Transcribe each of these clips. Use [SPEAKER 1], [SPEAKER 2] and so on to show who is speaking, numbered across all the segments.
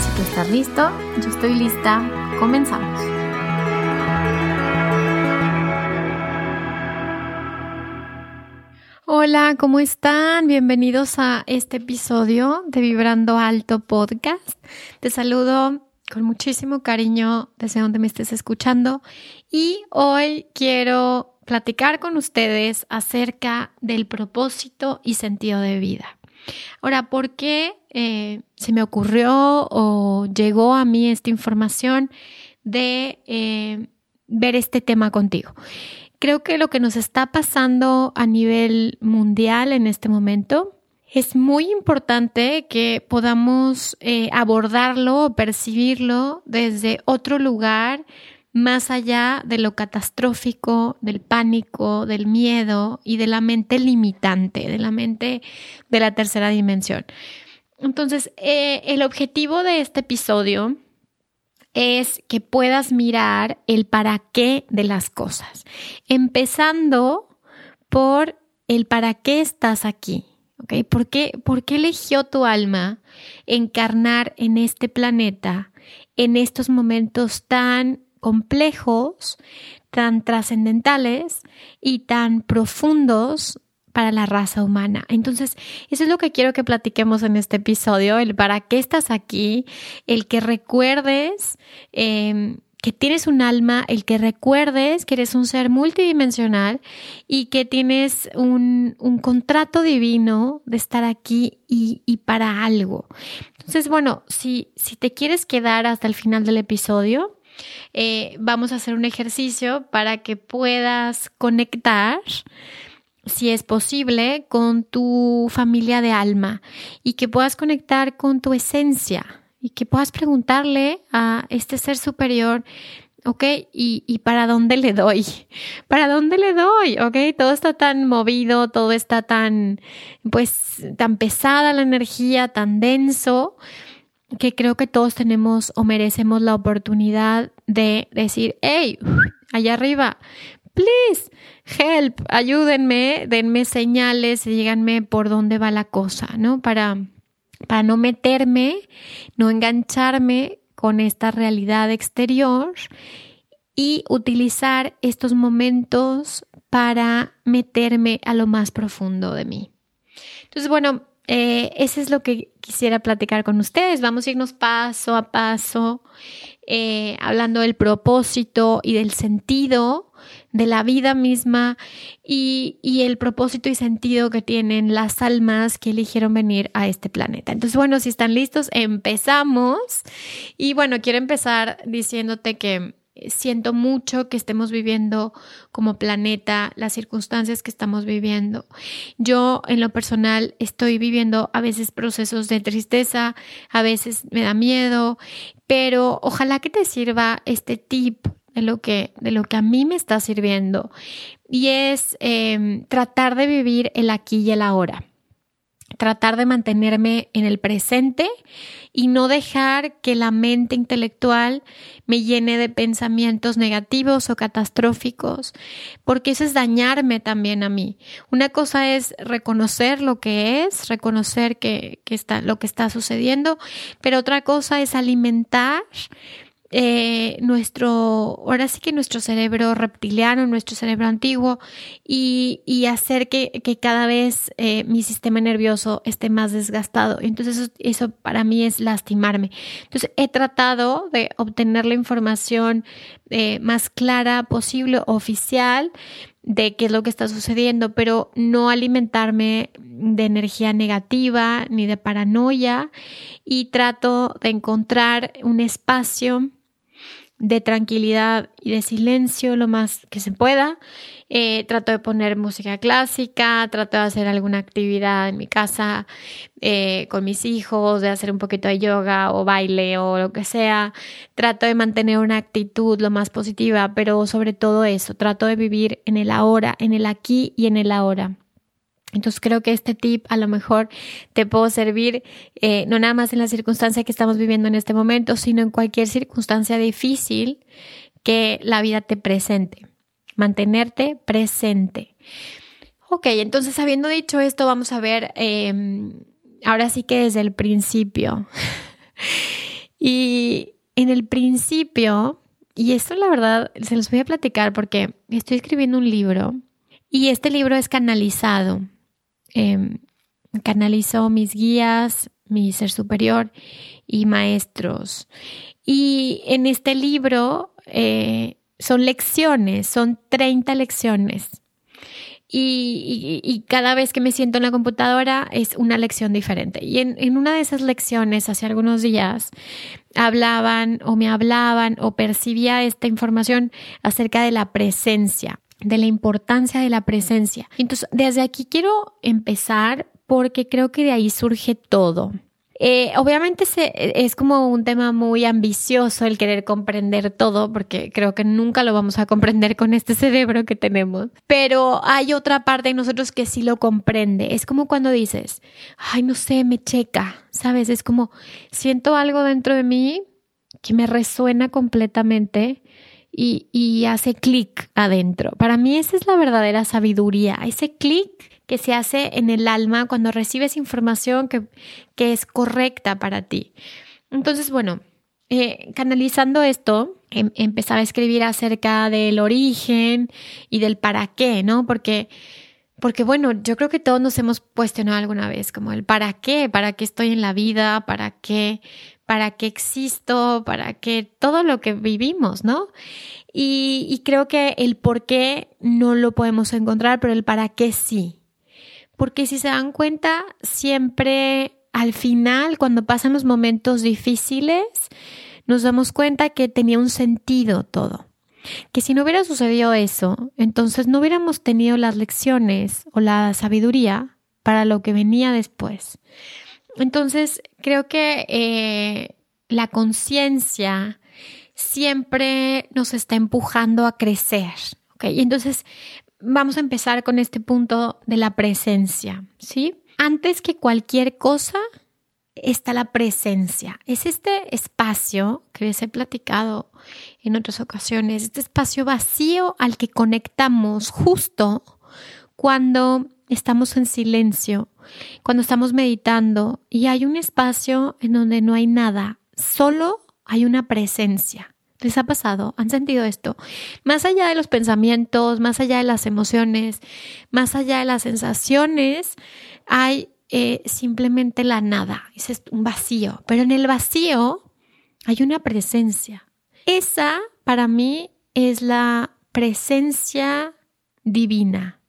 [SPEAKER 1] Si tú estás listo, yo estoy lista, comenzamos. Hola, ¿cómo están? Bienvenidos a este episodio de Vibrando Alto Podcast. Te saludo con muchísimo cariño desde donde me estés escuchando y hoy quiero platicar con ustedes acerca del propósito y sentido de vida. Ahora, ¿por qué eh, se me ocurrió o llegó a mí esta información de eh, ver este tema contigo? Creo que lo que nos está pasando a nivel mundial en este momento es muy importante que podamos eh, abordarlo o percibirlo desde otro lugar más allá de lo catastrófico, del pánico, del miedo y de la mente limitante, de la mente de la tercera dimensión. Entonces, eh, el objetivo de este episodio es que puedas mirar el para qué de las cosas, empezando por el para qué estás aquí. ¿Por qué, ¿Por qué eligió tu alma encarnar en este planeta en estos momentos tan complejos, tan trascendentales y tan profundos para la raza humana. Entonces, eso es lo que quiero que platiquemos en este episodio, el para qué estás aquí, el que recuerdes em, que tienes un alma, el que recuerdes que eres un ser multidimensional y que tienes un, contrato divino de estar aquí y, y, para algo. Entonces, bueno, si, si te quieres quedar hasta el final del episodio, eh, vamos a hacer un ejercicio para que puedas conectar si es posible, con tu familia de alma y que puedas conectar con tu esencia y que puedas preguntarle a este ser superior, ¿ok? ¿Y, y para dónde le doy? ¿Para dónde le doy? ¿Ok? Todo está tan movido, todo está tan, pues, tan pesada la energía, tan denso que creo que todos tenemos o merecemos la oportunidad de decir, hey, allá arriba, please, help, ayúdenme, denme señales, díganme por dónde va la cosa, ¿no? Para, para no meterme, no engancharme con esta realidad exterior y utilizar estos momentos para meterme a lo más profundo de mí. Entonces, bueno, eh, eso es lo que quisiera platicar con ustedes. Vamos a irnos paso a paso, eh, hablando del propósito y del sentido de la vida misma y, el propósito y sentido que tienen las almas que eligieron venir a este planeta. Entonces, bueno, si están listos, empezamos. Y bueno, quiero empezar diciéndote que siento mucho que estemos viviendo como planeta las circunstancias que estamos viviendo. Yo en lo personal estoy viviendo a veces procesos de tristeza, a veces me da miedo, pero ojalá que te sirva este tip de lo que, de lo que a mí me está sirviendo y es em, tratar de vivir el aquí y el ahora tratar de mantenerme en el presente y no dejar que la mente intelectual me llene de pensamientos negativos o catastróficos, porque eso es dañarme también a mí. Una cosa es reconocer lo que es, reconocer que, está, lo que está sucediendo, pero otra cosa es alimentar eh, nuestro, ahora sí que nuestro cerebro reptiliano, nuestro cerebro antiguo y, y hacer que, que, cada vez eh, mi sistema nervioso esté más desgastado. Entonces eso, eso, para mí es lastimarme. Entonces he tratado de obtener la información eh, más clara posible, oficial, de qué es lo que está sucediendo, pero no alimentarme de energía negativa ni de paranoia. Y trato de encontrar un espacio de tranquilidad y de silencio lo más que se pueda. Eh, trato de poner música clásica, trato de hacer alguna actividad en mi casa eh, con mis hijos, de hacer un poquito de yoga o baile o lo que sea. Trato de mantener una actitud lo más positiva, pero sobre todo eso, trato de vivir en el ahora, en el aquí y en el ahora. Entonces creo que este tip a lo mejor te puede servir eh, no nada más en la circunstancia que estamos viviendo en este momento, sino en cualquier circunstancia difícil que la vida te presente. Mantenerte presente. Ok, entonces habiendo dicho esto, vamos a ver em, ahora sí que desde el principio. y en el principio, y esto la verdad se los voy a platicar porque estoy escribiendo un libro y este libro es canalizado eh, canalizo mis guías, mi ser superior y maestros. Y en este libro eh, son lecciones, son 30 lecciones. Y, cada vez que me siento en la computadora es una lección diferente. Y en, en, una de esas lecciones, hace algunos días, hablaban o me hablaban o percibía esta información acerca de la presencia de la importancia de la presencia. Entonces, desde aquí quiero empezar porque creo que de ahí surge todo. Eh, obviamente es como un tema muy ambicioso el querer comprender todo, porque creo que nunca lo vamos a comprender con este cerebro que tenemos. Pero hay otra parte de nosotros que sí lo comprende. Es como cuando dices, ay, no sé, me checa, ¿sabes? Es como siento algo dentro de mí que me resuena completamente y, hace clic adentro. Para mí esa es la verdadera sabiduría, ese clic que se hace en el alma cuando recibes información que, que es correcta para ti. Entonces, bueno, eh, canalizando esto, em, empezaba a escribir acerca del origen y del para qué, ¿no? Porque, porque, bueno, yo creo que todos nos hemos cuestionado alguna vez, como el para qué, para qué estoy en la vida, para qué, para qué existo, para qué todo lo que vivimos, ¿no? Y, creo que el por qué no lo podemos encontrar, pero el para qué sí. Porque si se dan cuenta, siempre al final, cuando pasan los momentos difíciles, nos damos cuenta que tenía un sentido todo. Que si no hubiera sucedido eso, entonces no hubiéramos tenido las lecciones o la sabiduría para lo que venía después. Entonces, creo que eh, la conciencia siempre nos está empujando a crecer. Y entonces vamos a empezar con este punto de la presencia, ¿sí? Antes que cualquier cosa está la presencia. Es este espacio que les he platicado en otras ocasiones, este espacio vacío al que conectamos justo cuando estamos en silencio, cuando estamos meditando y hay un espacio en donde no hay nada, solo hay una presencia. ¿Les ha pasado? ¿Han sentido esto? Más allá de los pensamientos, más allá de las emociones, más allá de las sensaciones, hay eh, simplemente la nada, es un vacío, pero en el vacío hay una presencia. Esa para mí es la presencia divina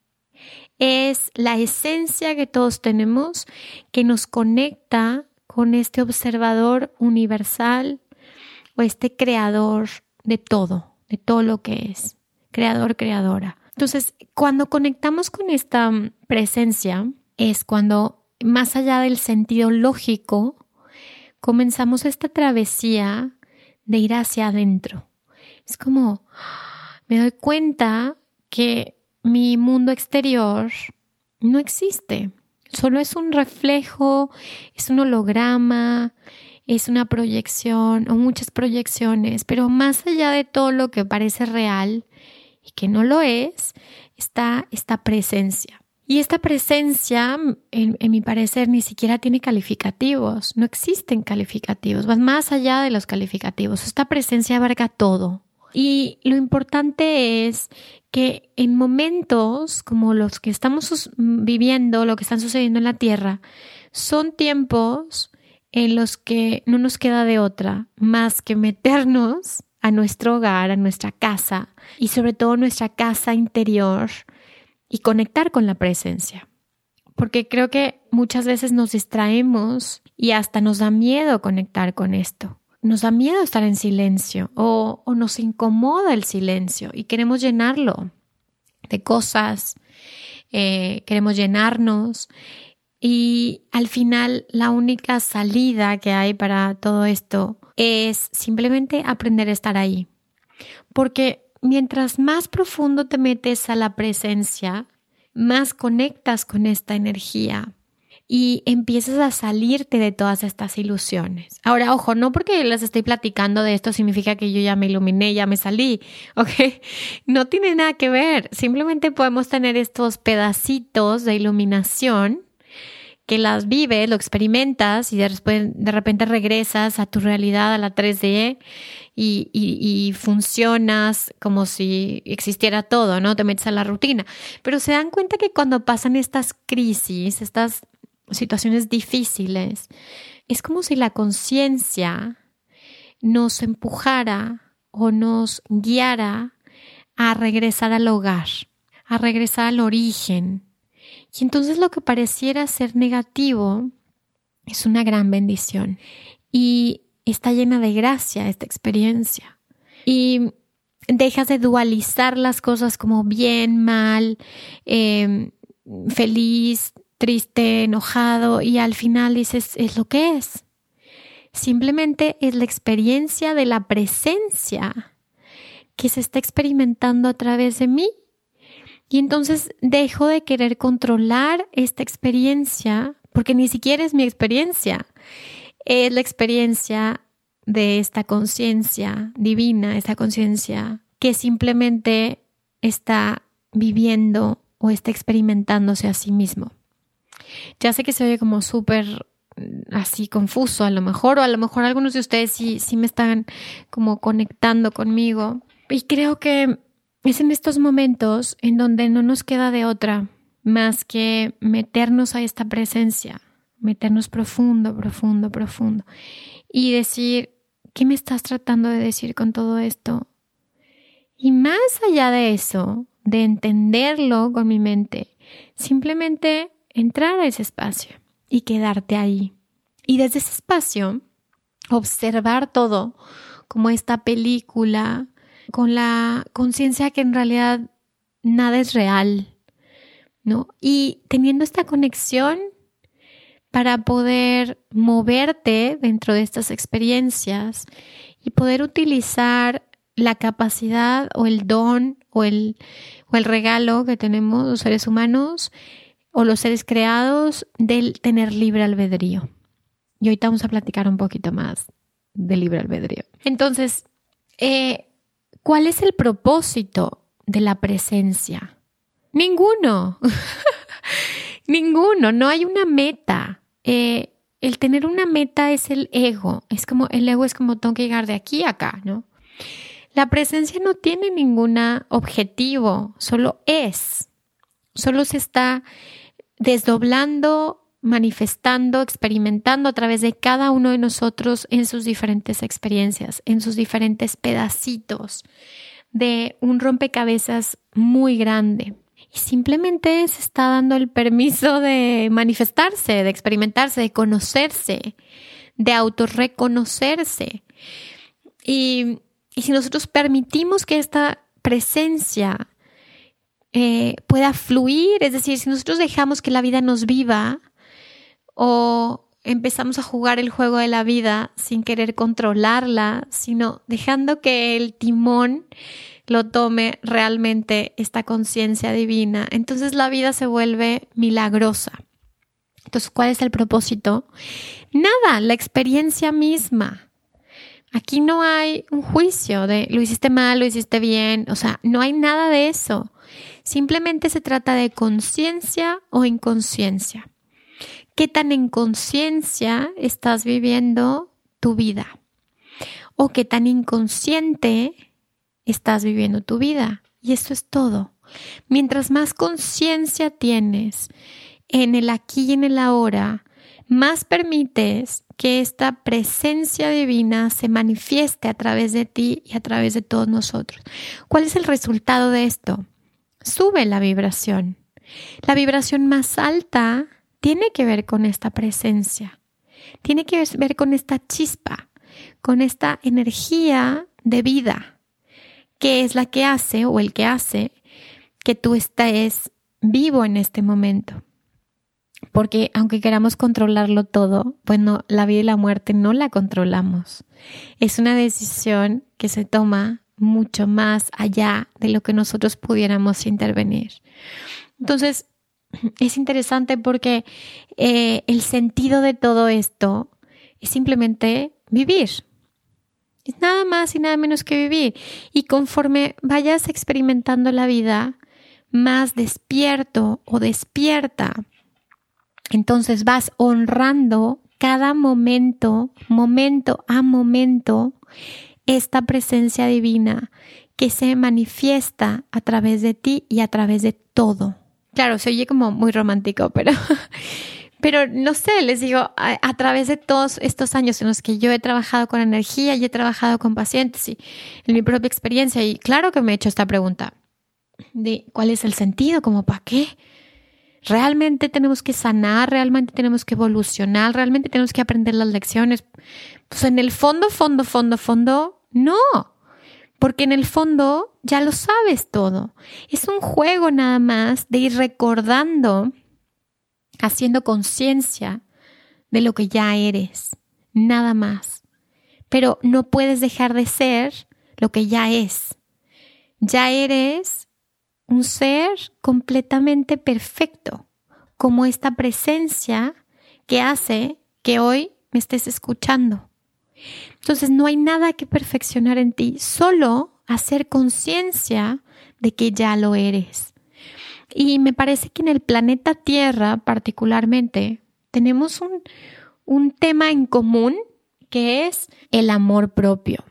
[SPEAKER 1] es la esencia que todos tenemos que nos conecta con este observador universal o este creador de todo, de todo lo que es, creador, creadora. Entonces, cuando conectamos con esta presencia, es cuando, más allá del sentido lógico, comenzamos esta travesía de ir hacia adentro. Es como, me doy cuenta que mi mundo exterior no existe. Solo es un reflejo, es un holograma, es una proyección o muchas proyecciones, pero más allá de todo lo que parece real y que no lo es, está esta presencia. Y esta presencia, en, mi parecer, ni siquiera tiene calificativos, no existen calificativos, van más allá de los calificativos. Esta presencia abarca todo. Y lo importante es que en momentos como los que estamos viviendo, lo que están sucediendo en la Tierra, son tiempos en los que no nos queda de otra más que meternos a nuestro hogar, a nuestra casa y sobre todo nuestra casa interior y conectar con la presencia. Porque creo que muchas veces nos distraemos y hasta nos da miedo conectar con esto. Nos da miedo estar en silencio o, nos incomoda el silencio y queremos llenarlo de cosas, eh, queremos llenarnos y al final la única salida que hay para todo esto es simplemente aprender a estar ahí. Porque mientras más profundo te metes a la presencia, más conectas con esta energía y empiezas a salirte de todas estas ilusiones. Ahora, ojo, no porque les estoy platicando de esto significa que yo ya me iluminé, ya me salí, ¿ok? No tiene nada que ver. Simplemente podemos tener estos pedacitos de iluminación que las vives, lo experimentas y después de repente regresas a tu realidad, a la 3D y, y, funcionas como si existiera todo, ¿no? Te metes a la rutina. Pero se dan cuenta que cuando pasan estas crisis, estas situaciones difíciles, es como si la conciencia nos empujara o nos guiara a regresar al hogar, a regresar al origen, y entonces lo que pareciera ser negativo es una gran bendición y está llena de gracia esta experiencia. Y dejas de dualizar las cosas como bien, mal, em, feliz, triste, enojado y al final dices, es lo que es. Simplemente es la experiencia de la presencia que se está experimentando a través de mí y entonces dejo de querer controlar esta experiencia, porque ni siquiera es mi experiencia, es la experiencia de esta conciencia divina, esta conciencia que simplemente está viviendo o está experimentándose a sí mismo. Ya sé que se oye como súper mm, así confuso a lo mejor, o a lo mejor algunos de ustedes sí, sí me están como conectando conmigo. Y creo que es en estos momentos en donde no nos queda de otra más que meternos a esta presencia, meternos profundo, profundo, profundo y decir, ¿qué me estás tratando de decir con todo esto? Y más allá de eso, de entenderlo con mi mente, simplemente entrar a ese espacio y quedarte ahí. Y desde ese espacio, observar todo como esta película con la conciencia que en realidad nada es real, ¿no? Y teniendo esta conexión para poder moverte dentro de estas experiencias y poder utilizar la capacidad o el don o el, o el regalo que tenemos los seres humanos o los seres creados del tener libre albedrío. Y ahorita vamos a platicar un poquito más de libre albedrío. Entonces, eh, ¿Cuál es el propósito de la presencia? Ninguno. Ninguno. No hay una meta. Eh, el tener una meta es el ego. Es como, el ego es como tengo que llegar de aquí a acá, ¿no? La presencia no tiene ningún objetivo, solo es. Solo se está desdoblando manifestando, experimentando a través de cada uno de nosotros en sus diferentes experiencias, en sus diferentes pedacitos de un rompecabezas muy grande. Y simplemente se está dando el permiso de manifestarse, de experimentarse, de conocerse, de autorreconocerse. Y, y si nosotros permitimos que esta presencia eh, pueda fluir, es decir, si nosotros dejamos que la vida nos viva, o empezamos a jugar el juego de la vida sin querer controlarla, sino dejando que el timón lo tome realmente esta conciencia divina. Entonces la vida se vuelve milagrosa. Entonces, ¿cuál es el propósito? Nada, la experiencia misma. Aquí no hay un juicio de lo hiciste mal, lo hiciste bien, o sea, no hay nada de eso. Simplemente se trata de conciencia o inconsciencia. ¿Qué tan en conciencia estás viviendo tu vida? ¿O qué tan inconsciente estás viviendo tu vida? Y eso es todo. Mientras más conciencia tienes en el aquí y en el ahora, más permites que esta presencia divina se manifieste a través de ti y a través de todos nosotros. ¿Cuál es el resultado de esto? Sube la vibración. La vibración más alta tiene que ver con esta presencia, tiene que ver con esta chispa, con esta energía de vida, que es la que hace o el que hace que tú estés vivo en este momento. Porque aunque queramos controlarlo todo, pues no, la vida y la muerte no la controlamos. Es una decisión que se toma mucho más allá de lo que nosotros pudiéramos intervenir. Entonces, es interesante porque eh, el sentido de todo esto es simplemente vivir. Es nada más y nada menos que vivir. Y conforme vayas experimentando la vida, más despierto o despierta. Entonces vas honrando cada momento, momento a momento, esta presencia divina que se manifiesta a través de ti y a través de todo. Claro, se oye como muy romántico, pero, pero no sé, les digo, a, través de todos estos años en los que yo he trabajado con energía y he trabajado con pacientes y en mi propia experiencia, y claro que me he hecho esta pregunta, de cuál es el sentido, como para qué. Realmente tenemos que sanar, realmente tenemos que evolucionar, realmente tenemos que aprender las lecciones. Pues en el fondo, fondo, fondo, fondo, no. Porque en el fondo ya lo sabes todo. Es un juego nada más de ir recordando, haciendo conciencia de lo que ya eres. Nada más. Pero no puedes dejar de ser lo que ya es. Ya eres un ser completamente perfecto, como esta presencia que hace que hoy me estés escuchando. Entonces no hay nada que perfeccionar en ti, solo hacer conciencia de que ya lo eres. Y me parece que en el planeta Tierra particularmente tenemos un, un tema en común que es el amor propio.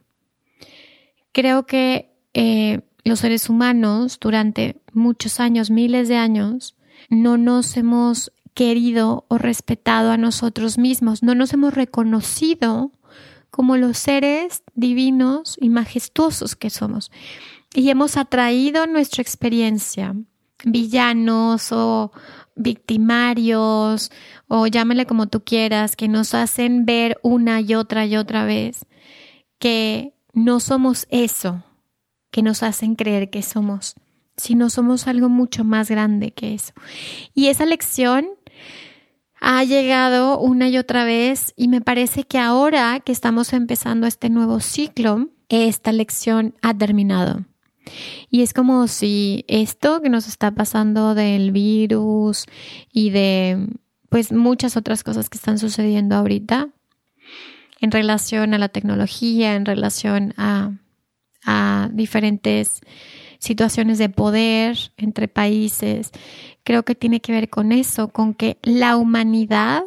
[SPEAKER 1] Creo que eh, los seres humanos durante muchos años, miles de años, no nos hemos querido o respetado a nosotros mismos, no nos hemos reconocido como los seres divinos y majestuosos que somos. Y hemos atraído nuestra experiencia villanos o victimarios o llámale como tú quieras, que nos hacen ver una y otra y otra vez que no somos eso, que nos hacen creer que somos, sino somos algo mucho más grande que eso. Y esa lección ha llegado una y otra vez y me parece que ahora que estamos empezando este nuevo ciclo, esta lección ha terminado. Y es como si esto que nos está pasando del virus y de pues muchas otras cosas que están sucediendo ahorita en relación a la tecnología, en relación a a diferentes situaciones de poder entre países. Creo que tiene que ver con eso, con que la humanidad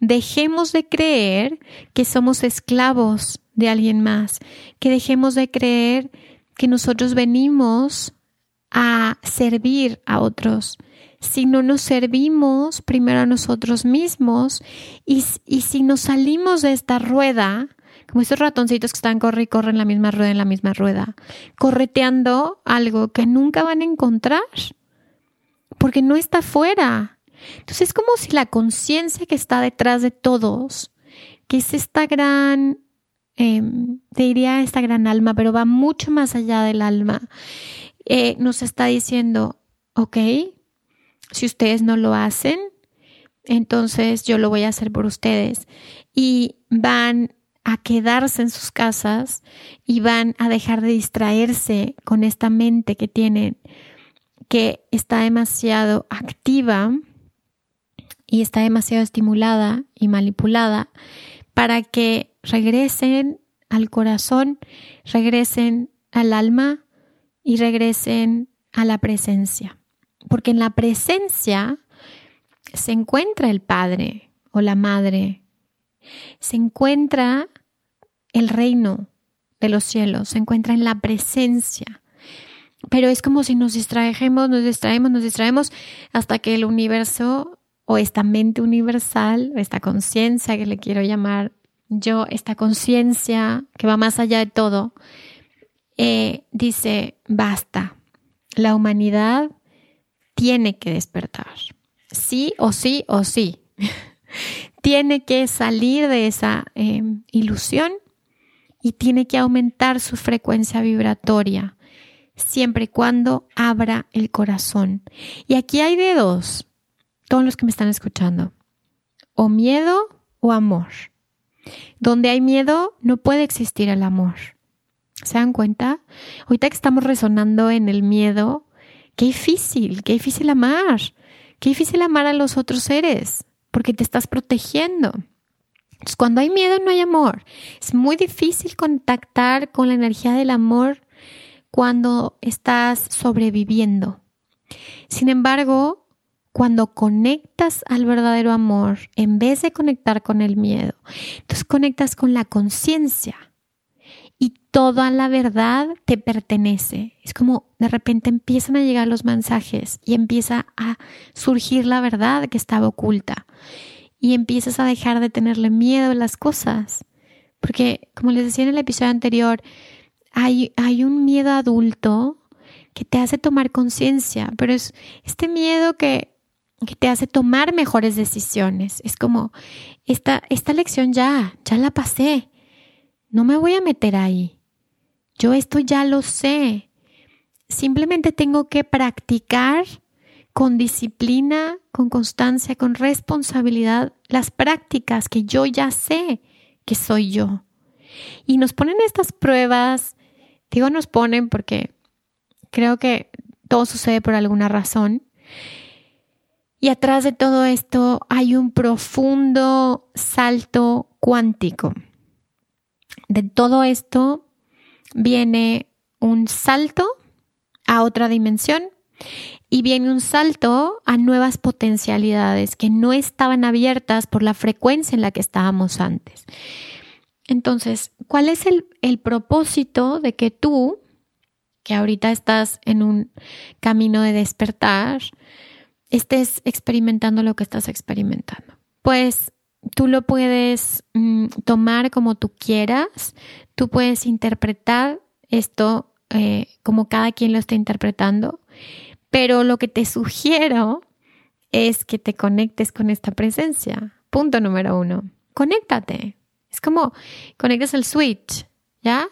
[SPEAKER 1] dejemos de creer que somos esclavos de alguien más, que dejemos de creer que nosotros venimos a servir a otros, si no nos servimos primero a nosotros mismos y, y si nos salimos de esta rueda, como esos ratoncitos que están corre y corren la misma rueda en la misma rueda, correteando algo que nunca van a encontrar, porque no está fuera. Entonces es como si la conciencia que está detrás de todos, que es esta gran, eh, te diría esta gran alma, pero va mucho más allá del alma, eh, nos está diciendo, ok, si ustedes no lo hacen, entonces yo lo voy a hacer por ustedes. Y van a quedarse en sus casas y van a dejar de distraerse con esta mente que tienen, que está demasiado activa y está demasiado estimulada y manipulada para que regresen al corazón, regresen al alma y regresen a la presencia, porque en la presencia se encuentra el Padre o la Madre, se encuentra el reino de los cielos, se encuentra en la presencia. Pero es como si nos distrajemos, nos distraemos, nos distraemos hasta que el universo o esta mente universal, esta conciencia que le quiero llamar yo, esta conciencia que va más allá de todo, eh, dice, basta, la humanidad tiene que despertar, sí o sí o sí, tiene que salir de esa em, ilusión y tiene que aumentar su frecuencia vibratoria siempre y cuando abra el corazón. Y aquí hay de dos, todos los que me están escuchando, o miedo o amor. Donde hay miedo no puede existir el amor. ¿Se dan cuenta? Ahorita que estamos resonando en el miedo, qué difícil, qué difícil amar, qué difícil amar a los otros seres, porque te estás protegiendo. Entonces, cuando hay miedo no hay amor. Es muy difícil contactar con la energía del amor cuando estás sobreviviendo. Sin embargo, cuando conectas al verdadero amor, en vez de conectar con el miedo, entonces conectas con la conciencia y toda la verdad te pertenece. Es como de repente empiezan a llegar los mensajes y empieza a surgir la verdad que estaba oculta y empiezas a dejar de tenerle miedo a las cosas. Porque, como les decía en el episodio anterior, hay, hay un miedo adulto que te hace tomar conciencia, pero es este miedo que, que, te hace tomar mejores decisiones. Es como, esta, esta lección ya, ya la pasé, no me voy a meter ahí. Yo esto ya lo sé. Simplemente tengo que practicar con disciplina, con constancia, con responsabilidad las prácticas que yo ya sé que soy yo. Y nos ponen estas pruebas Digo nos ponen porque creo que todo sucede por alguna razón. Y atrás de todo esto hay un profundo salto cuántico. De todo esto viene un salto a otra dimensión y viene un salto a nuevas potencialidades que no estaban abiertas por la frecuencia en la que estábamos antes. Entonces, ¿cuál es el, propósito de que tú, que ahorita estás en un camino de despertar, estés experimentando lo que estás experimentando? Pues tú lo puedes mm, tomar como tú quieras, tú puedes interpretar esto eh, como cada quien lo está interpretando, pero lo que te sugiero es que te conectes con esta presencia. Punto número uno, conéctate, es como conectas el switch, ¿ya?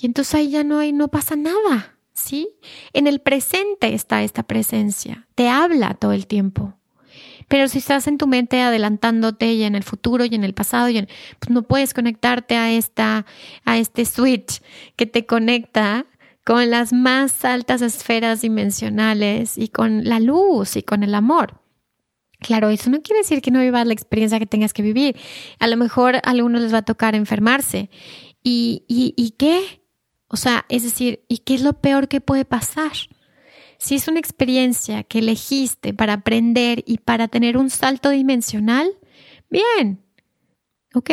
[SPEAKER 1] Y entonces ahí ya no hay, no pasa nada, ¿sí? En el presente está esta presencia, te habla todo el tiempo. Pero si estás en tu mente adelantándote y en el futuro y en el pasado, y pues no puedes conectarte a esta, a este switch que te conecta con las más altas esferas dimensionales y con la luz y con el amor. Claro, eso no quiere decir que no vivas la experiencia que tengas que vivir. A lo mejor a algunos les va a tocar enfermarse. ¿Y, y, y qué? O sea, es decir, ¿y qué es lo peor que puede pasar? Si es una experiencia que elegiste para aprender y para tener un salto dimensional, bien, ¿ok?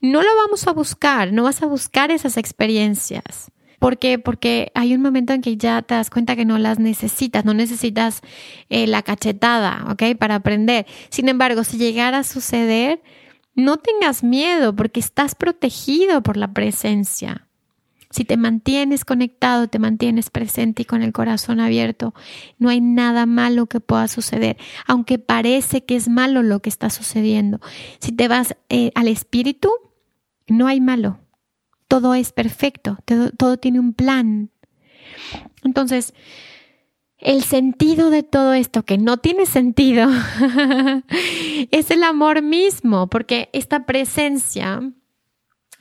[SPEAKER 1] No lo vamos a buscar, no vas a buscar esas experiencias. ¿Por qué? Porque hay un momento en que ya te das cuenta que no las necesitas, no necesitas eh, la cachetada, ¿ok? Para aprender. Sin embargo, si llegara a suceder, no tengas miedo porque estás protegido por la presencia. Si te mantienes conectado, te mantienes presente y con el corazón abierto, no hay nada malo que pueda suceder, aunque parece que es malo lo que está sucediendo. Si te vas eh, al espíritu, no hay malo todo es perfecto, todo, tiene un plan. Entonces, el sentido de todo esto que no tiene sentido es el amor mismo, porque esta presencia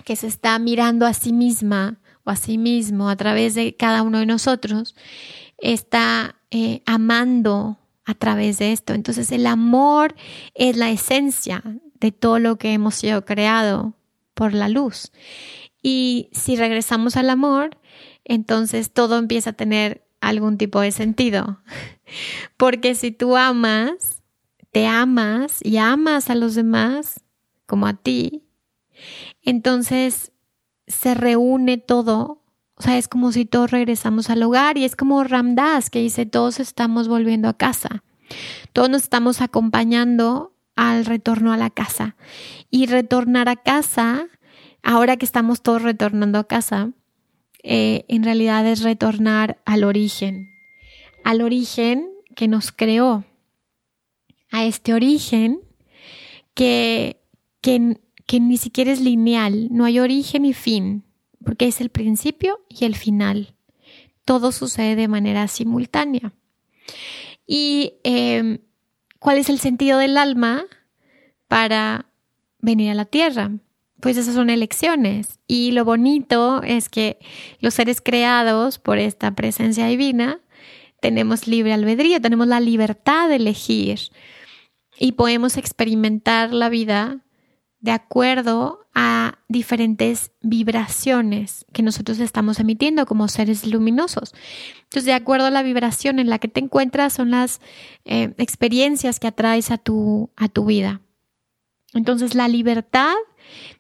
[SPEAKER 1] que se está mirando a sí misma a sí mismo a través de cada uno de nosotros, está eh, amando a través de esto. Entonces el amor es la esencia de todo lo que hemos sido creado por la luz. Y si regresamos al amor, entonces todo empieza a tener algún tipo de sentido. Porque si tú amas, te amas y amas a los demás como a ti, entonces se reúne todo. O sea, es como si todos regresamos al hogar y es como Ramdas que dice, todos estamos volviendo a casa. Todos nos estamos acompañando al retorno a la casa. Y retornar a casa, ahora que estamos todos retornando a casa, eh, en realidad es retornar al origen, al origen que nos creó, a este origen que, que, que ni siquiera es lineal, no hay origen y fin, porque es el principio y el final. Todo sucede de manera simultánea. ¿Y em, cuál es el sentido del alma para venir a la tierra? Pues esas son elecciones. Y lo bonito es que los seres creados por esta presencia divina tenemos libre albedrío, tenemos la libertad de elegir y podemos experimentar la vida de acuerdo a diferentes vibraciones que nosotros estamos emitiendo como seres luminosos. Entonces, de acuerdo a la vibración en la que te encuentras, son las eh, experiencias que atraes a tu, a tu vida. Entonces, la libertad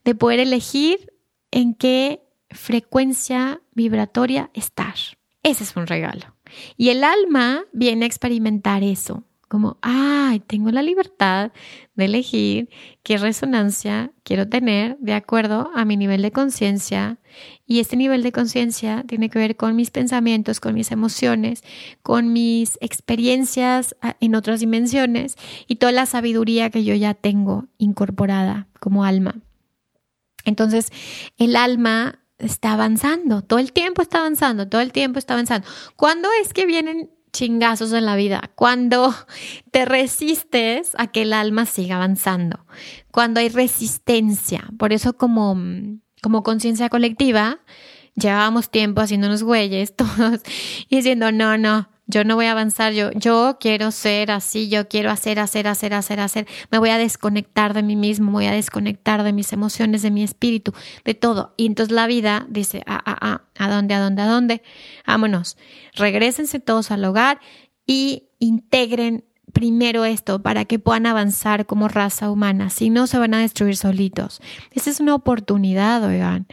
[SPEAKER 1] de poder elegir en qué frecuencia vibratoria estar. Ese es un regalo. Y el alma viene a experimentar eso, como, ay, tengo la libertad de elegir qué resonancia quiero tener de acuerdo a mi nivel de conciencia. Y este nivel de conciencia tiene que ver con mis pensamientos, con mis emociones, con mis experiencias en otras dimensiones y toda la sabiduría que yo ya tengo incorporada como alma. Entonces, el alma está avanzando, todo el tiempo está avanzando, todo el tiempo está avanzando. ¿Cuándo es que vienen chingazos en la vida, cuando te resistes a que el alma siga avanzando, cuando hay resistencia. Por eso como, como conciencia colectiva, llevábamos tiempo haciéndonos güeyes todos y diciendo, no, no, yo no voy a avanzar, yo, yo quiero ser así, yo quiero hacer, hacer, hacer, hacer, hacer. Me voy a desconectar de mí mismo, me voy a desconectar de mis emociones, de mi espíritu, de todo. Y entonces la vida dice, ah, ah, ah, ¿a dónde, a dónde, a dónde? Vámonos, regresense todos al hogar y integren primero esto para que puedan avanzar como raza humana, si no se van a destruir solitos. Esa es una oportunidad, oigan.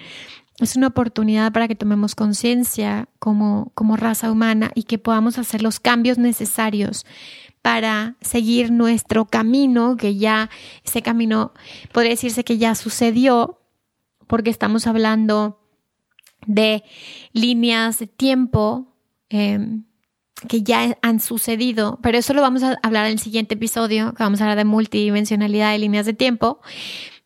[SPEAKER 1] Es una oportunidad para que tomemos conciencia como, como raza humana y que podamos hacer los cambios necesarios para seguir nuestro camino, que ya ese camino podría decirse que ya sucedió, porque estamos hablando de líneas de tiempo em, que ya han sucedido, pero eso lo vamos a hablar en el siguiente episodio, que vamos a hablar de multidimensionalidad de líneas de tiempo,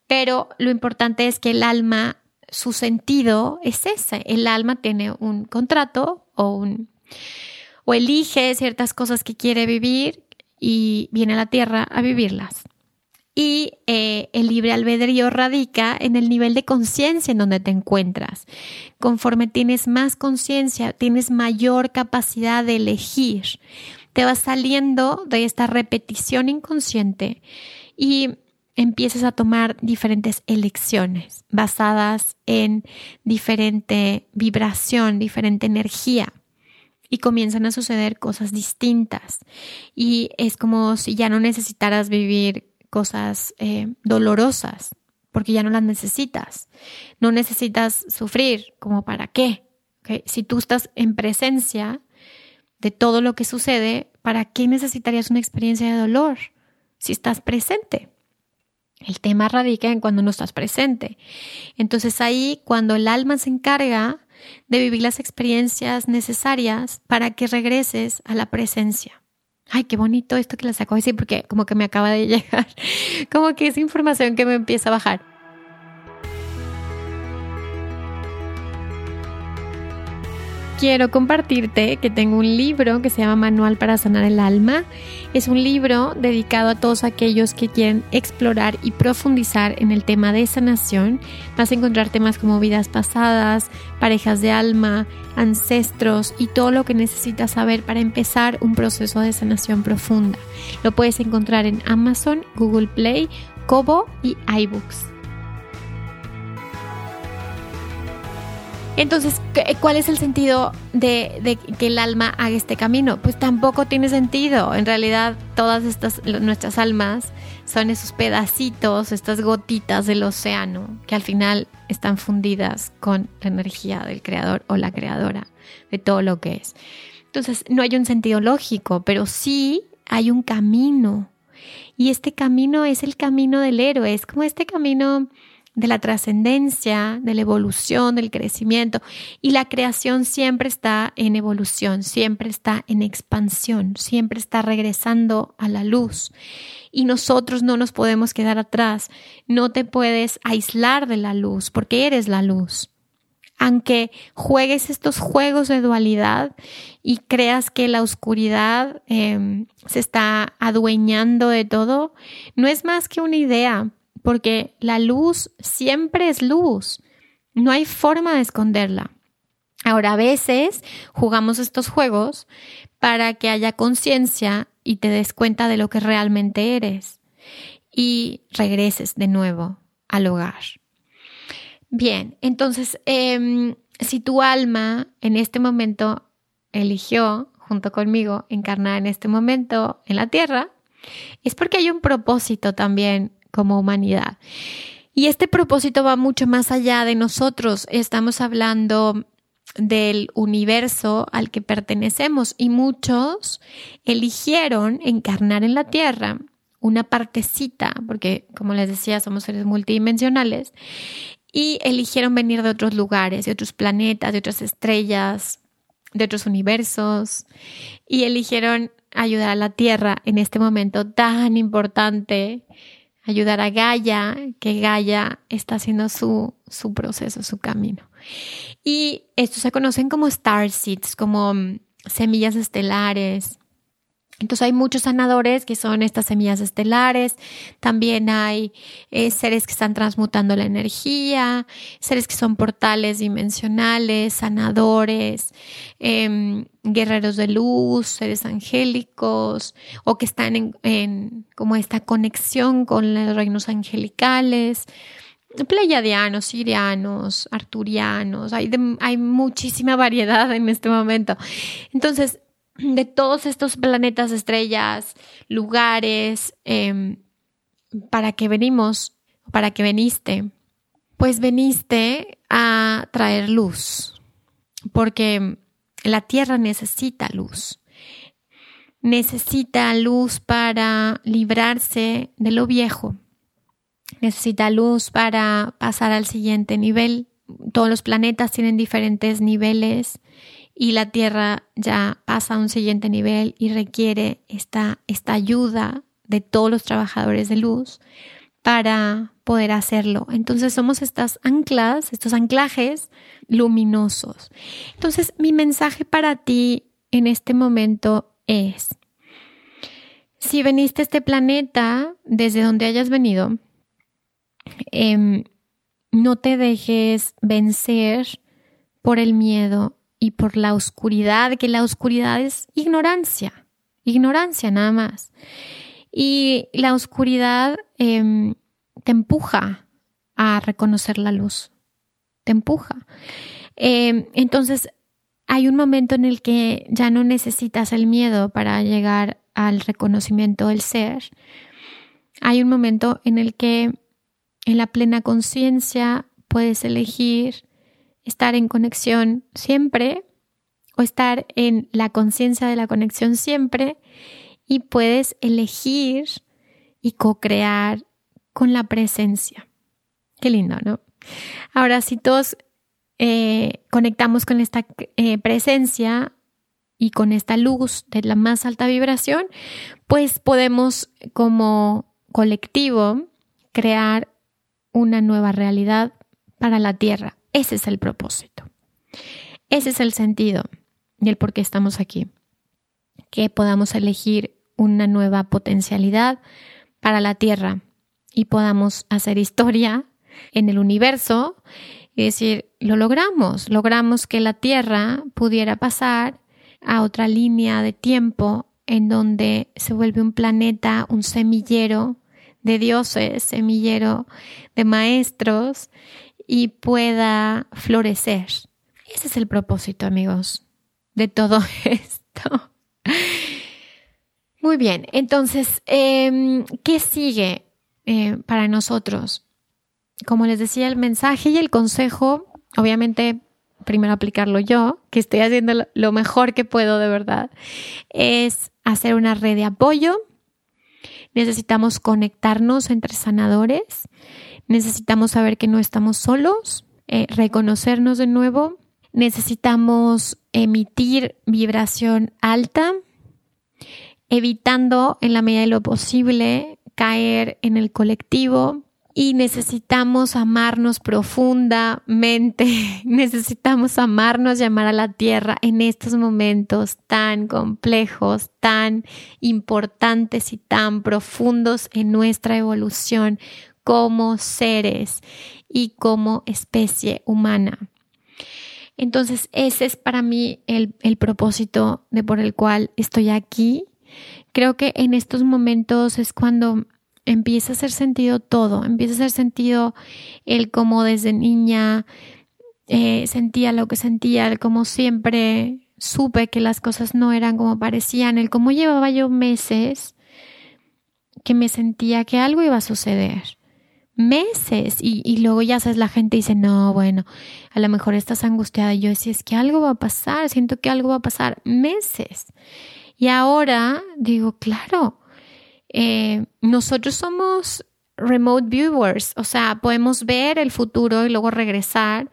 [SPEAKER 1] pero lo importante es que el alma su sentido es ese. El alma tiene un contrato o un o elige ciertas cosas que quiere vivir y viene a la tierra a vivirlas. Y eh, el libre albedrío radica en el nivel de conciencia en donde te encuentras. Conforme tienes más conciencia, tienes mayor capacidad de elegir. Te vas saliendo de esta repetición inconsciente y empiezas a tomar diferentes elecciones basadas en diferente vibración, diferente energía y comienzan a suceder cosas distintas. Y es como si ya no necesitaras vivir cosas eh, dolorosas, porque ya no las necesitas. No necesitas sufrir, como para qué. Si tú estás en presencia de todo lo que sucede, ¿para qué necesitarías una experiencia de dolor si estás presente? El tema radica en cuando no estás presente. Entonces ahí, cuando el alma se encarga de vivir las experiencias necesarias para que regreses a la presencia. Ay, qué bonito esto que les acabo de decir porque como que me acaba de llegar, como que es información que me empieza a bajar. Quiero compartirte que tengo un libro que se llama Manual para Sanar el Alma. Es un libro dedicado a todos aquellos que quieren explorar y profundizar en el tema de sanación. Vas a encontrar temas como vidas pasadas, parejas de alma, ancestros y todo lo que necesitas saber para empezar un proceso de sanación profunda. Lo puedes encontrar en Amazon, Google Play, Kobo y iBooks. Entonces, ¿cuál es el sentido de, que el alma haga este camino? Pues tampoco tiene sentido. En realidad, todas estas, nuestras almas son esos pedacitos, estas gotitas del océano que al final están fundidas con la energía del creador o la creadora de todo lo que es. Entonces, no hay un sentido lógico, pero sí hay un camino. Y este camino es el camino del héroe, es como este camino de la trascendencia, de la evolución, del crecimiento. Y la creación siempre está en evolución, siempre está en expansión, siempre está regresando a la luz. Y nosotros no nos podemos quedar atrás. No te puedes aislar de la luz porque eres la luz. Aunque juegues estos juegos de dualidad y creas que la oscuridad em, se está adueñando de todo, no es más que una idea porque la luz siempre es luz. No hay forma de esconderla. Ahora, a veces jugamos estos juegos para que haya conciencia y te des cuenta de lo que realmente eres y regreses de nuevo al hogar. Bien, entonces, em, si tu alma en este momento eligió, junto conmigo, encarnar en este momento en la tierra, es porque hay un propósito también como humanidad. Y este propósito va mucho más allá de nosotros. Estamos hablando del universo al que pertenecemos y muchos eligieron encarnar en la Tierra una partecita, porque como les decía, somos seres multidimensionales, y eligieron venir de otros lugares, de otros planetas, de otras estrellas, de otros universos, y eligieron ayudar a la Tierra en este momento tan importante ayudar a Gaia, que Gaia está haciendo su, su proceso, su camino. Y estos se conocen como star seeds, como mm, semillas estelares, entonces hay muchos sanadores que son estas semillas estelares, también hay eh, seres que están transmutando la energía, seres que son portales dimensionales, sanadores, em, guerreros de luz, seres angélicos o que están en, como esta conexión con los reinos angelicales pleiadianos, sirianos, arturianos, hay, hay muchísima variedad en este momento. Entonces, de todos estos planetas, estrellas, lugares, em, para que venimos, para que veniste, pues veniste a traer luz, porque la Tierra necesita luz. Necesita luz para librarse de lo viejo. Necesita luz para pasar al siguiente nivel. Todos los planetas tienen diferentes niveles y la Tierra ya pasa a un siguiente nivel y requiere esta, esta ayuda de todos los trabajadores de luz para poder hacerlo. Entonces somos estas anclas, estos anclajes luminosos. Entonces mi mensaje para ti en este momento es, si veniste a este planeta desde donde hayas venido, em, no te dejes vencer por el miedo y por la oscuridad, que la oscuridad es ignorancia, ignorancia nada más. Y la oscuridad em, te empuja a reconocer la luz, te empuja. Em, entonces, hay un momento en el que ya no necesitas el miedo para llegar al reconocimiento del ser. Hay un momento en el que en la plena conciencia puedes elegir estar en conexión siempre o estar en la conciencia de la conexión siempre y puedes elegir y co-crear con la presencia. Qué lindo, ¿no? Ahora, si todos eh, conectamos con esta eh, presencia y con esta luz de la más alta vibración, pues podemos como colectivo crear una nueva realidad para la Tierra. Ese es el propósito. Ese es el sentido y el por qué estamos aquí. Que podamos elegir una nueva potencialidad para la Tierra y podamos hacer historia en el universo y decir, lo logramos, logramos que la Tierra pudiera pasar a otra línea de tiempo en donde se vuelve un planeta, un semillero de dioses, semillero de maestros y pueda florecer, Ese es el propósito, amigos, de todo esto. Muy bien, entonces, em, ¿qué sigue eh, para nosotros? Como les decía, el mensaje y el consejo, obviamente, primero aplicarlo yo, que estoy haciendo lo mejor que puedo de verdad, es hacer una red de apoyo. Necesitamos conectarnos entre sanadores. Necesitamos saber que no estamos solos, eh, reconocernos de nuevo. Necesitamos emitir vibración alta evitando en la medida de lo posible caer en el colectivo. Y necesitamos amarnos profundamente, necesitamos amarnos, llamar a la tierra en estos momentos tan complejos, tan importantes y tan profundos en nuestra evolución como seres y como especie humana. Entonces, ese es para mí el, el propósito de por el cual estoy aquí Creo que en estos momentos es cuando empieza a hacer sentido todo, empieza a hacer sentido el cómo desde niña eh, sentía lo que sentía, el cómo siempre supe que las cosas no eran como parecían, el cómo llevaba yo meses que me sentía que algo iba a suceder. Meses. Y, y luego ya sabes, la gente dice, no, bueno, a lo mejor estás angustiada. Y yo decía, es que algo va a pasar, siento que algo va a pasar. Meses. Y ahora digo, claro, eh, nosotros somos remote viewers, o sea, podemos ver el futuro y luego regresar.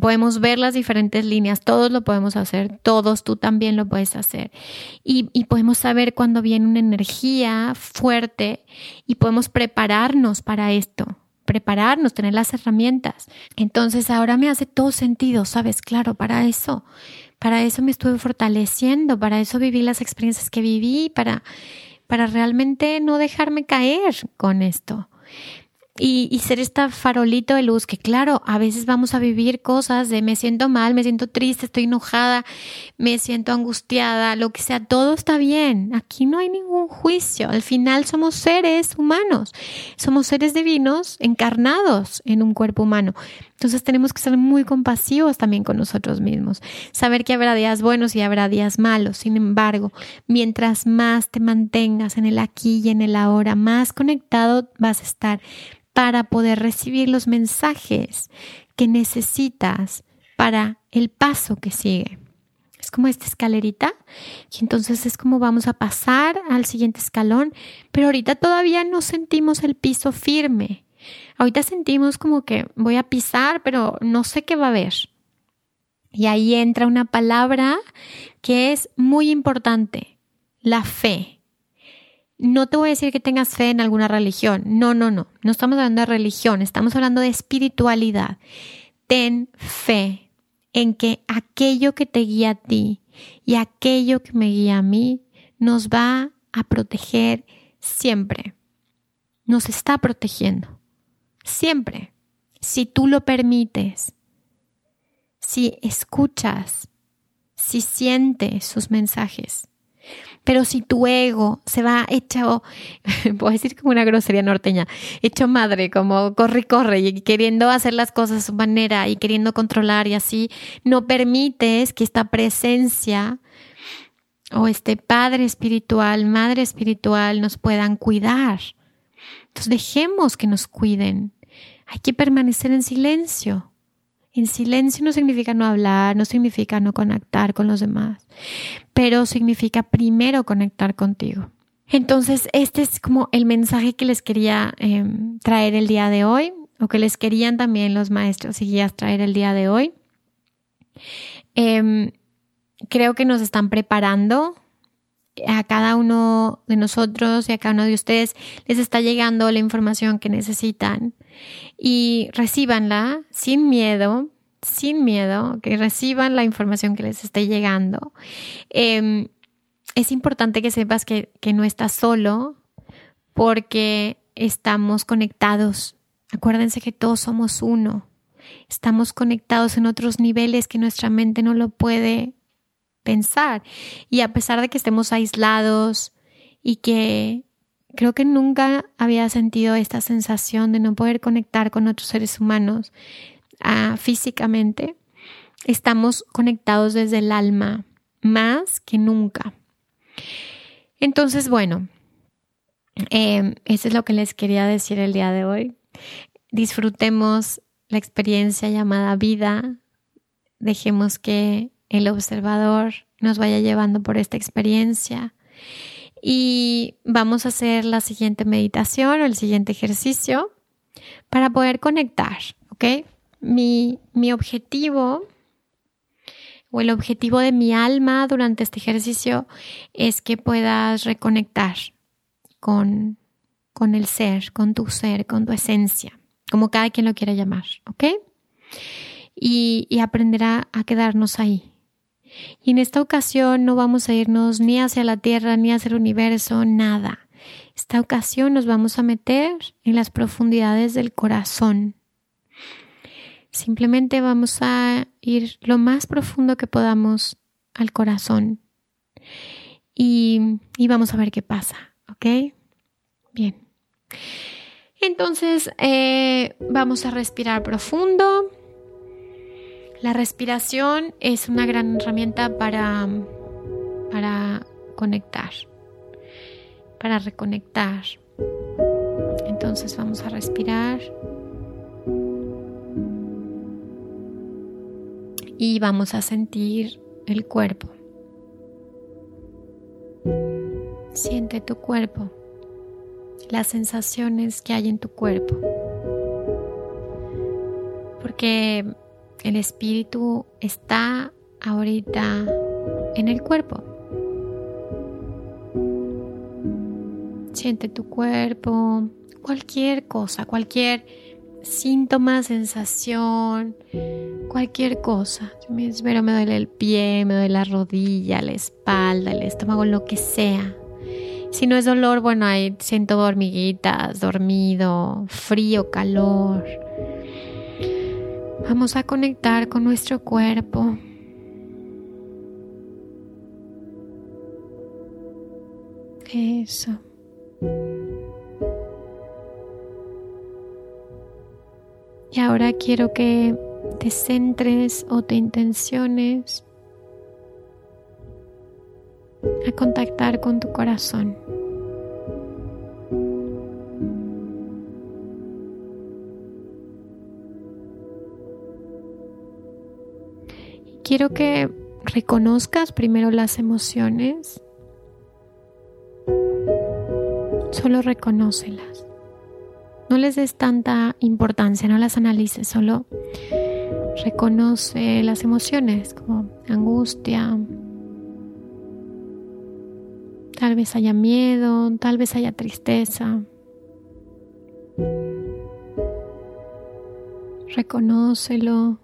[SPEAKER 1] Podemos ver las diferentes líneas, todos lo podemos hacer, todos tú también lo puedes hacer. Y, y, podemos saber cuando viene una energía fuerte y podemos prepararnos para esto, prepararnos, tener las herramientas. Entonces ahora me hace todo sentido, ¿sabes? Claro, para eso para eso me estuve fortaleciendo, para eso viví las experiencias que viví, para, para realmente no dejarme caer con esto y, ser esta farolito de luz que claro, a veces vamos a vivir cosas de me siento mal, me siento triste, estoy enojada, me siento angustiada, lo que sea, todo está bien. Aquí no hay ningún juicio. Al final somos seres humanos, somos seres divinos encarnados en un cuerpo humano. Entonces tenemos que ser muy compasivos también con nosotros mismos, saber que habrá días buenos y habrá días malos. Sin embargo, mientras más te mantengas en el aquí y en el ahora, más conectado vas a estar para poder recibir los mensajes que necesitas para el paso que sigue. Es como esta escalerita y entonces es como vamos a pasar al siguiente escalón, pero ahorita todavía no sentimos el piso firme. Ahorita sentimos como que voy a pisar, pero no sé qué va a haber. Y ahí entra una palabra que es muy importante, la fe. No te voy a decir que tengas fe en alguna religión. No, no, no. No estamos hablando de religión, estamos hablando de espiritualidad. Ten fe en que aquello que te guía a ti y aquello que me guía a mí nos va a proteger siempre. Nos está protegiendo. Siempre. Si tú lo permites, si escuchas, si sientes sus mensajes. Pero si tu ego se va hecho, puedo decir como una grosería norteña, hecho madre, como corre y corre y queriendo hacer las cosas a su manera y queriendo controlar y así, no permites que esta presencia o este padre espiritual, madre espiritual nos puedan cuidar. Entonces dejemos que nos cuiden. Hay que permanecer en silencio. En silencio no significa no hablar, no significa no conectar con los demás, pero significa primero conectar contigo. Entonces, este es como el mensaje que les quería em, traer el día de hoy, o que les querían también los maestros y guías traer el día de hoy. Em, creo que nos están preparando a cada uno de nosotros y a cada uno de ustedes les está llegando la información que necesitan y recíbanla sin miedo, sin miedo, que reciban la información que les esté llegando. Em, es importante que sepas que, que no estás solo porque estamos conectados. Acuérdense que todos somos uno. Estamos conectados en otros niveles que nuestra mente no lo puede pensar. Y a pesar de que estemos aislados y que Creo que nunca había sentido esta sensación de no poder conectar con otros seres humanos ah, físicamente. estamos conectados desde el alma más que nunca. Entonces, bueno, eh, eso es lo que les quería decir el día de hoy. Disfrutemos la experiencia llamada vida. Dejemos que el observador nos vaya llevando por esta experiencia. Y vamos a hacer la siguiente meditación o el siguiente ejercicio para poder conectar, ¿ok? Mi, mi objetivo o el objetivo de mi alma durante este ejercicio es que puedas reconectar con, con el ser, con tu ser, con tu esencia, como cada quien lo quiera llamar, ¿ok? Y, y aprender a, a quedarnos ahí, y en esta ocasión no vamos a irnos ni hacia la Tierra ni hacia el universo, nada. Esta ocasión nos vamos a meter en las profundidades del corazón. Simplemente vamos a ir lo más profundo que podamos al corazón y, y vamos a ver qué pasa, ¿ok? Bien. Entonces eh, vamos a respirar profundo. La respiración es una gran herramienta para, para conectar, para reconectar. Entonces vamos a respirar y vamos a sentir el cuerpo. Siente tu cuerpo, las sensaciones que hay en tu cuerpo. Porque el espíritu está ahorita en el cuerpo. Siente tu cuerpo, cualquier cosa, cualquier síntoma, sensación, cualquier cosa. Pero me duele el pie, me duele la rodilla, la espalda, el estómago, lo que sea. Si no es dolor, bueno, ahí siento hormiguitas, dormido, frío, calor. Vamos a conectar con nuestro cuerpo. Eso. Y ahora quiero que te centres o te intenciones a contactar con tu corazón. Quiero que reconozcas primero las emociones. Solo reconócelas. No les des tanta importancia, no las analices, solo reconoce las emociones como angustia. Tal vez haya miedo, tal vez haya tristeza. Reconócelo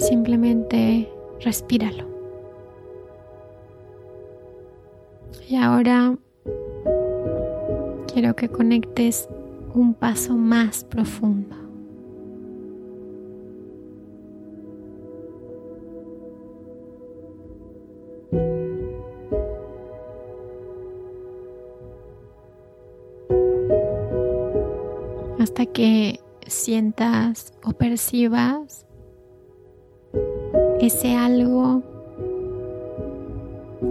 [SPEAKER 1] simplemente respíralo. Y ahora quiero que conectes un paso más profundo. Hasta que sientas o percibas ese algo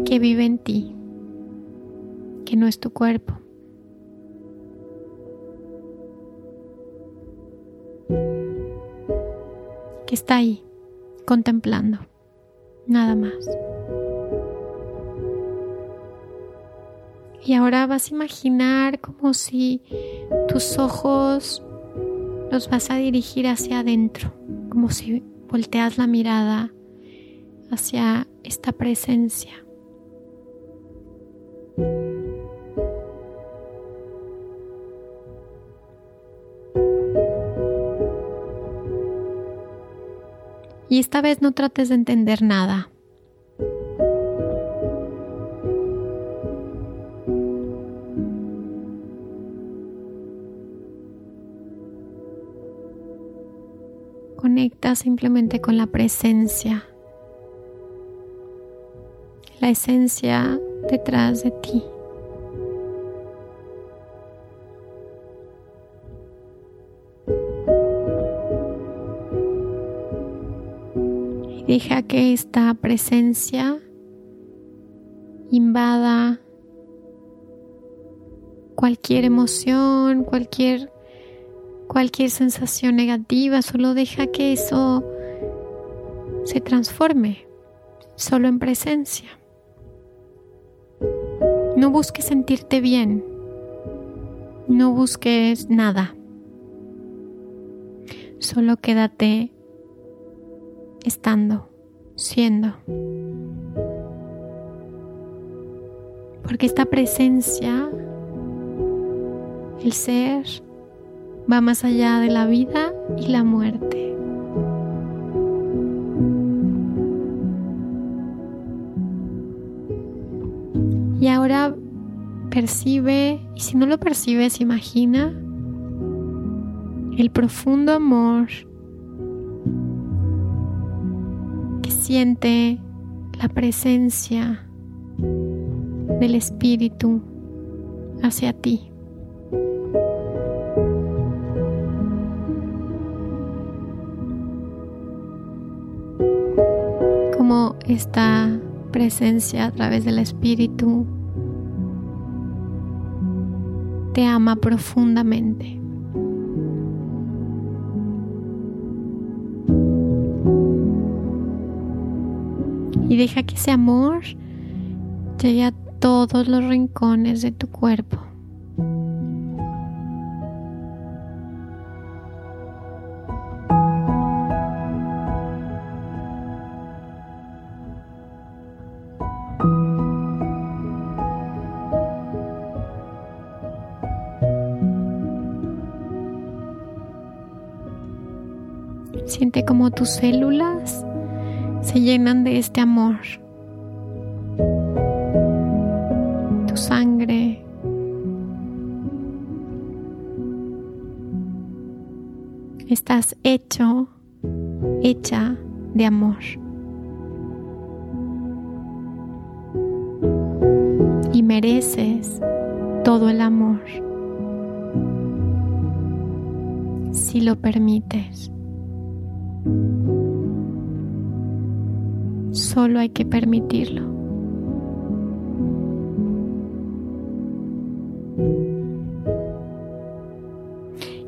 [SPEAKER 1] que vive en ti, que no es tu cuerpo. que está ahí, contemplando, nada más. Y ahora vas a imaginar como si tus ojos los vas a dirigir hacia adentro, como si volteas la mirada hacia esta presencia. Y esta vez no trates de entender nada. Conecta simplemente con la presencia la esencia detrás de ti. Deja que esta presencia invada cualquier emoción, cualquier cualquier sensación negativa, solo deja que eso se transforme solo en presencia. No busques sentirte bien, no busques nada, solo quédate estando, siendo. Porque esta presencia, el ser, va más allá de la vida y la muerte. Y ahora percibe, y si no lo percibes, imagina el profundo amor que siente la presencia del Espíritu hacia ti. Como esta presencia a través del Espíritu te ama profundamente. Y deja que ese amor llegue a todos los rincones de tu cuerpo. Tus células se llenan de este amor. Tu sangre. Estás hecho, hecha de amor. Y mereces todo el amor si lo permites. Solo hay que permitirlo.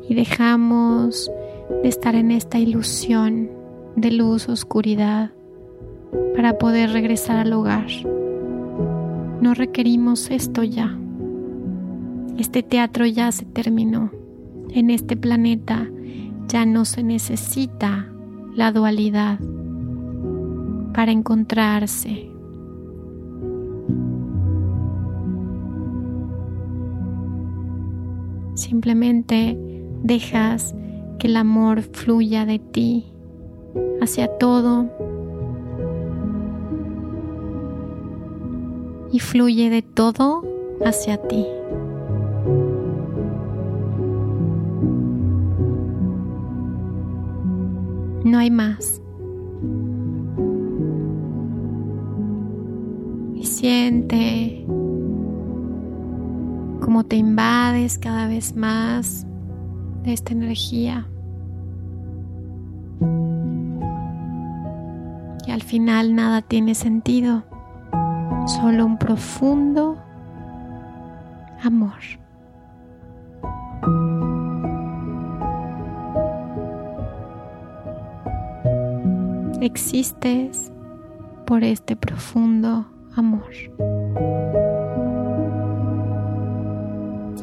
[SPEAKER 1] Y dejamos de estar en esta ilusión de luz, oscuridad, para poder regresar al hogar. No requerimos esto ya. Este teatro ya se terminó. En este planeta ya no se necesita la dualidad para encontrarse. Simplemente dejas que el amor fluya de ti hacia todo y fluye de todo hacia ti. No hay más. Y siente cómo te invades cada vez más de esta energía. Y al final nada tiene sentido, solo un profundo amor. Existes por este profundo amor.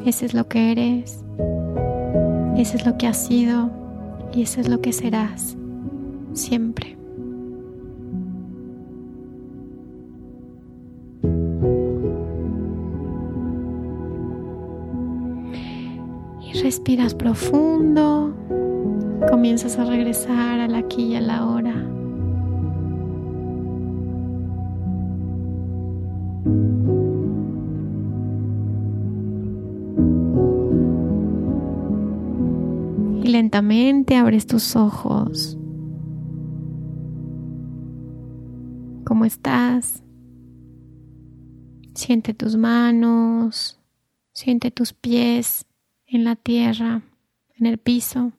[SPEAKER 1] Ese es lo que eres, ese es lo que has sido y ese es lo que serás siempre. Y respiras profundo, comienzas a regresar al aquí y a la hora. Lentamente abres tus ojos. ¿Cómo estás? Siente tus manos, siente tus pies en la tierra, en el piso.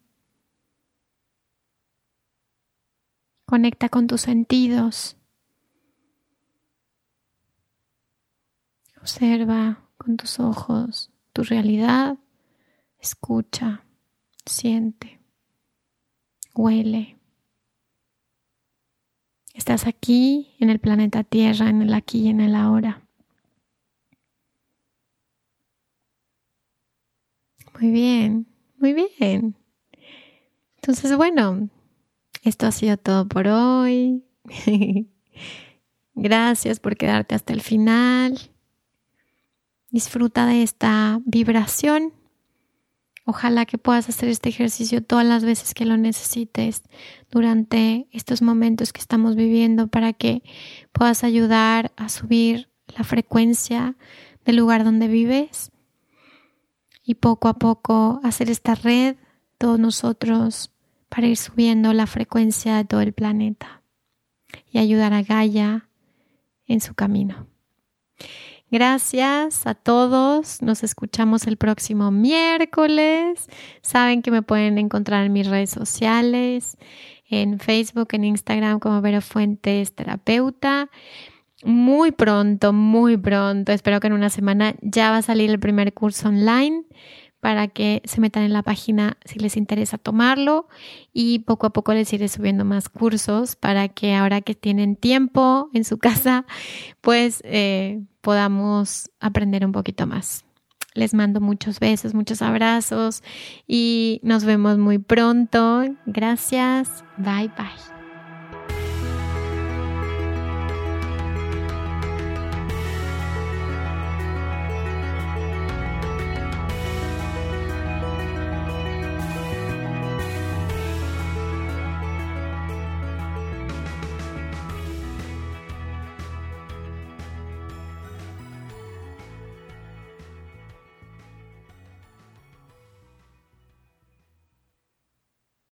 [SPEAKER 1] Conecta con tus sentidos. Observa con tus ojos tu realidad. Escucha, siente, huele. Estás aquí en el planeta Tierra, en el aquí y en el ahora. Muy bien, muy bien. Entonces, bueno, esto ha sido todo por hoy. Gracias por quedarte hasta el final. Disfruta de esta vibración. Ojalá que puedas hacer este ejercicio todas las veces que lo necesites durante estos momentos que estamos viviendo para que puedas ayudar a subir la frecuencia del lugar donde vives y poco a poco hacer esta red, todos nosotros para ir subiendo la frecuencia de todo el planeta y ayudar a Gaia en su camino. Gracias a todos. Nos escuchamos el próximo miércoles. Saben que me pueden encontrar en mis redes sociales, en Facebook, en Instagram como Vero Fuentes Terapeuta. Muy pronto, muy pronto, espero que en una semana ya va a salir el primer curso online para que se metan en la página si les interesa tomarlo y poco a poco les iré subiendo más cursos para que ahora que tienen tiempo en su casa pues eh, podamos aprender un poquito más. Les mando muchos besos, muchos abrazos y nos vemos muy pronto. Gracias. Bye bye.